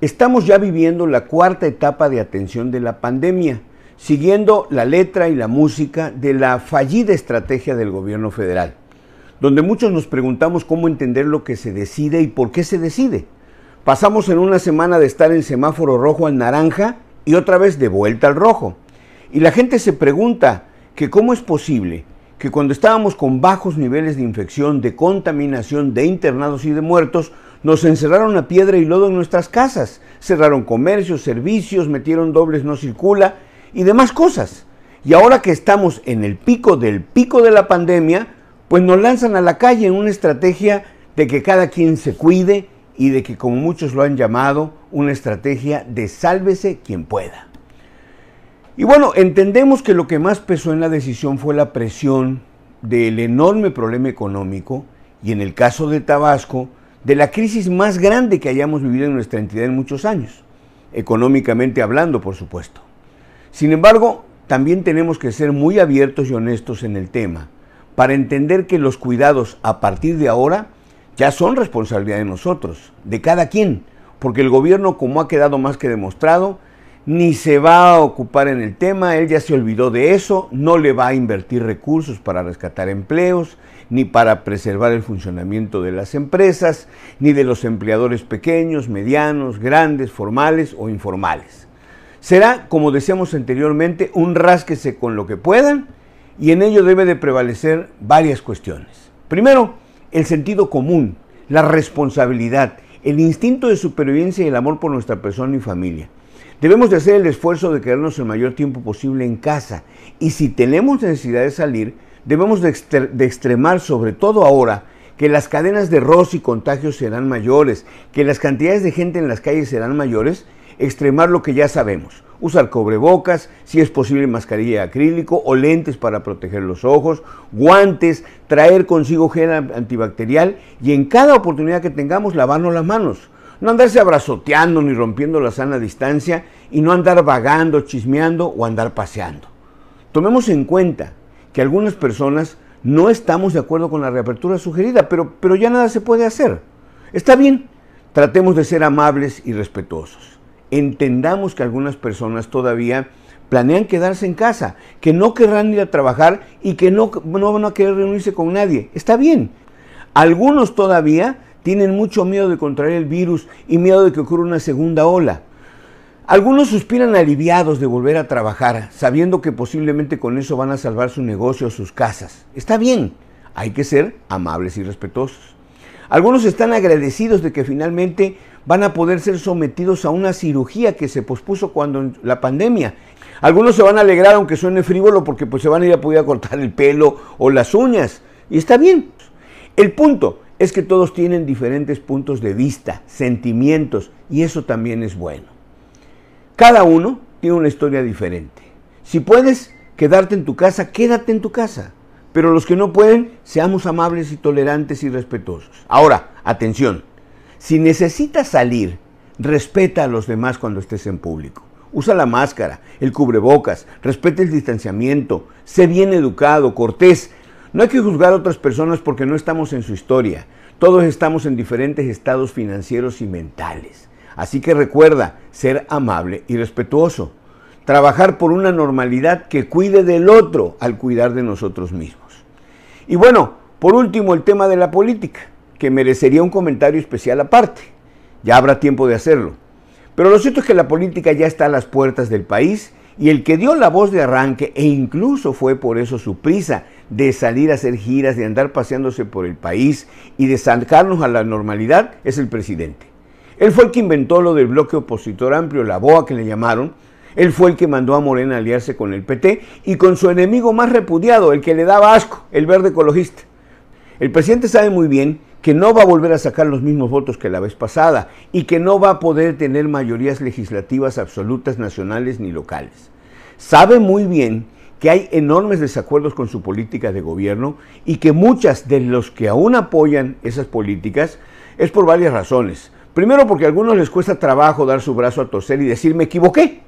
Estamos ya viviendo la cuarta etapa de atención de la pandemia, siguiendo la letra y la música de la fallida estrategia del gobierno federal, donde muchos nos preguntamos cómo entender lo que se decide y por qué se decide. Pasamos en una semana de estar en semáforo rojo al naranja y otra vez de vuelta al rojo. Y la gente se pregunta que cómo es posible que cuando estábamos con bajos niveles de infección, de contaminación, de internados y de muertos, nos encerraron a piedra y lodo en nuestras casas, cerraron comercios, servicios, metieron dobles no circula y demás cosas. Y ahora que estamos en el pico del pico de la pandemia, pues nos lanzan a la calle en una estrategia de que cada quien se cuide y de que, como muchos lo han llamado, una estrategia de sálvese quien pueda. Y bueno, entendemos que lo que más pesó en la decisión fue la presión del enorme problema económico y en el caso de Tabasco, de la crisis más grande que hayamos vivido en nuestra entidad en muchos años, económicamente hablando, por supuesto. Sin embargo, también tenemos que ser muy abiertos y honestos en el tema para entender que los cuidados a partir de ahora ya son responsabilidad de nosotros, de cada quien, porque el gobierno, como ha quedado más que demostrado, ni se va a ocupar en el tema, él ya se olvidó de eso, no le va a invertir recursos para rescatar empleos, ni para preservar el funcionamiento de las empresas, ni de los empleadores pequeños, medianos, grandes, formales o informales. Será, como decíamos anteriormente, un rásquese con lo que puedan y en ello debe de prevalecer varias cuestiones. Primero, el sentido común, la responsabilidad, el instinto de supervivencia y el amor por nuestra persona y familia. Debemos de hacer el esfuerzo de quedarnos el mayor tiempo posible en casa y si tenemos necesidad de salir, debemos de, extremar, sobre todo ahora, que las cadenas de roce y contagios serán mayores, que las cantidades de gente en las calles serán mayores, extremar lo que ya sabemos. Usar cobrebocas, si es posible mascarilla de acrílico o lentes para proteger los ojos, guantes, traer consigo gel antibacterial y en cada oportunidad que tengamos lavarnos las manos. No andarse abrazoteando ni rompiendo la sana distancia y no andar vagando, chismeando o andar paseando. Tomemos en cuenta que algunas personas no estamos de acuerdo con la reapertura sugerida, pero, pero ya nada se puede hacer. Está bien, tratemos de ser amables y respetuosos. Entendamos que algunas personas todavía planean quedarse en casa, que no querrán ir a trabajar y que no, no van a querer reunirse con nadie. Está bien. Algunos todavía tienen mucho miedo de contraer el virus y miedo de que ocurra una segunda ola. Algunos suspiran aliviados de volver a trabajar, sabiendo que posiblemente con eso van a salvar su negocio o sus casas. Está bien, hay que ser amables y respetuosos. Algunos están agradecidos de que finalmente van a poder ser sometidos a una cirugía que se pospuso cuando la pandemia. Algunos se van a alegrar aunque suene frívolo porque pues se van a ir a poder cortar el pelo o las uñas. Y está bien. El punto es que todos tienen diferentes puntos de vista, sentimientos, y eso también es bueno. Cada uno tiene una historia diferente. Si puedes quedarte en tu casa, quédate en tu casa. Pero los que no pueden, seamos amables y tolerantes y respetuosos. Ahora, atención, si necesitas salir, respeta a los demás cuando estés en público. Usa la máscara, el cubrebocas, respeta el distanciamiento, sé bien educado, cortés, no hay que juzgar a otras personas porque no estamos en su historia. Todos estamos en diferentes estados financieros y mentales. Así que recuerda ser amable y respetuoso. Trabajar por una normalidad que cuide del otro al cuidar de nosotros mismos. Y bueno, por último el tema de la política, que merecería un comentario especial aparte. Ya habrá tiempo de hacerlo. Pero lo cierto es que la política ya está a las puertas del país y el que dio la voz de arranque, e incluso fue por eso su prisa de salir a hacer giras, de andar paseándose por el país y de sacarnos a la normalidad, es el presidente. Él fue el que inventó lo del bloque opositor amplio, la BOA que le llamaron. Él fue el que mandó a Morena a aliarse con el PT y con su enemigo más repudiado, el que le daba asco, el verde ecologista. El presidente sabe muy bien que no va a volver a sacar los mismos votos que la vez pasada y que no va a poder tener mayorías legislativas absolutas nacionales ni locales. Sabe muy bien que hay enormes desacuerdos con su política de gobierno y que muchas de los que aún apoyan esas políticas es por varias razones. Primero porque a algunos les cuesta trabajo dar su brazo a torcer y decir me equivoqué.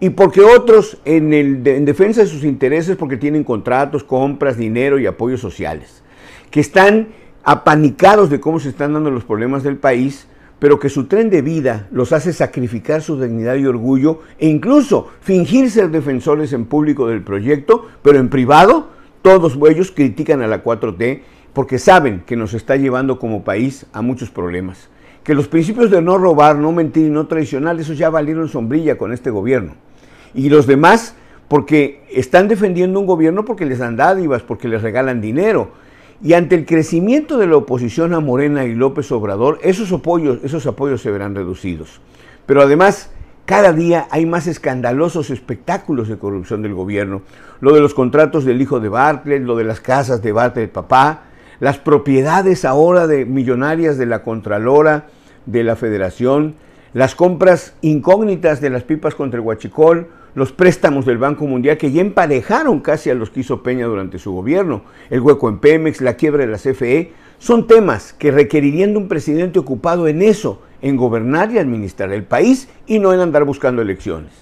Y porque otros en, el, en defensa de sus intereses porque tienen contratos, compras, dinero y apoyos sociales. Que están apanicados de cómo se están dando los problemas del país, pero que su tren de vida los hace sacrificar su dignidad y orgullo e incluso fingir ser defensores en público del proyecto, pero en privado todos ellos critican a la 4T porque saben que nos está llevando como país a muchos problemas. Que los principios de no robar, no mentir y no traicionar, esos ya valieron sombrilla con este gobierno. Y los demás, porque están defendiendo un gobierno porque les dan dádivas, porque les regalan dinero. Y ante el crecimiento de la oposición a Morena y López Obrador, esos apoyos, esos apoyos se verán reducidos. Pero además, cada día hay más escandalosos espectáculos de corrupción del gobierno. Lo de los contratos del hijo de Bartlett, lo de las casas de Bartlett papá, las propiedades ahora de millonarias de la Contralora, de la Federación, las compras incógnitas de las pipas contra el Huachicol, los préstamos del Banco Mundial que ya emparejaron casi a los que hizo Peña durante su gobierno, el hueco en Pemex, la quiebra de la CFE, son temas que requerirían de un presidente ocupado en eso, en gobernar y administrar el país y no en andar buscando elecciones.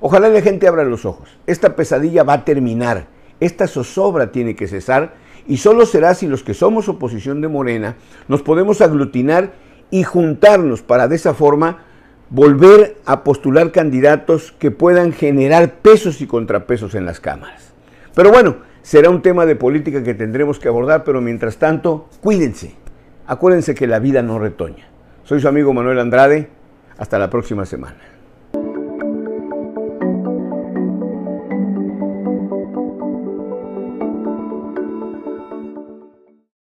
Ojalá la gente abra los ojos. Esta pesadilla va a terminar. Esta zozobra tiene que cesar y solo será si los que somos oposición de Morena nos podemos aglutinar y juntarnos para de esa forma volver a postular candidatos que puedan generar pesos y contrapesos en las cámaras. Pero bueno, será un tema de política que tendremos que abordar, pero mientras tanto, cuídense. Acuérdense que la vida no retoña. Soy su amigo Manuel Andrade. Hasta la próxima semana.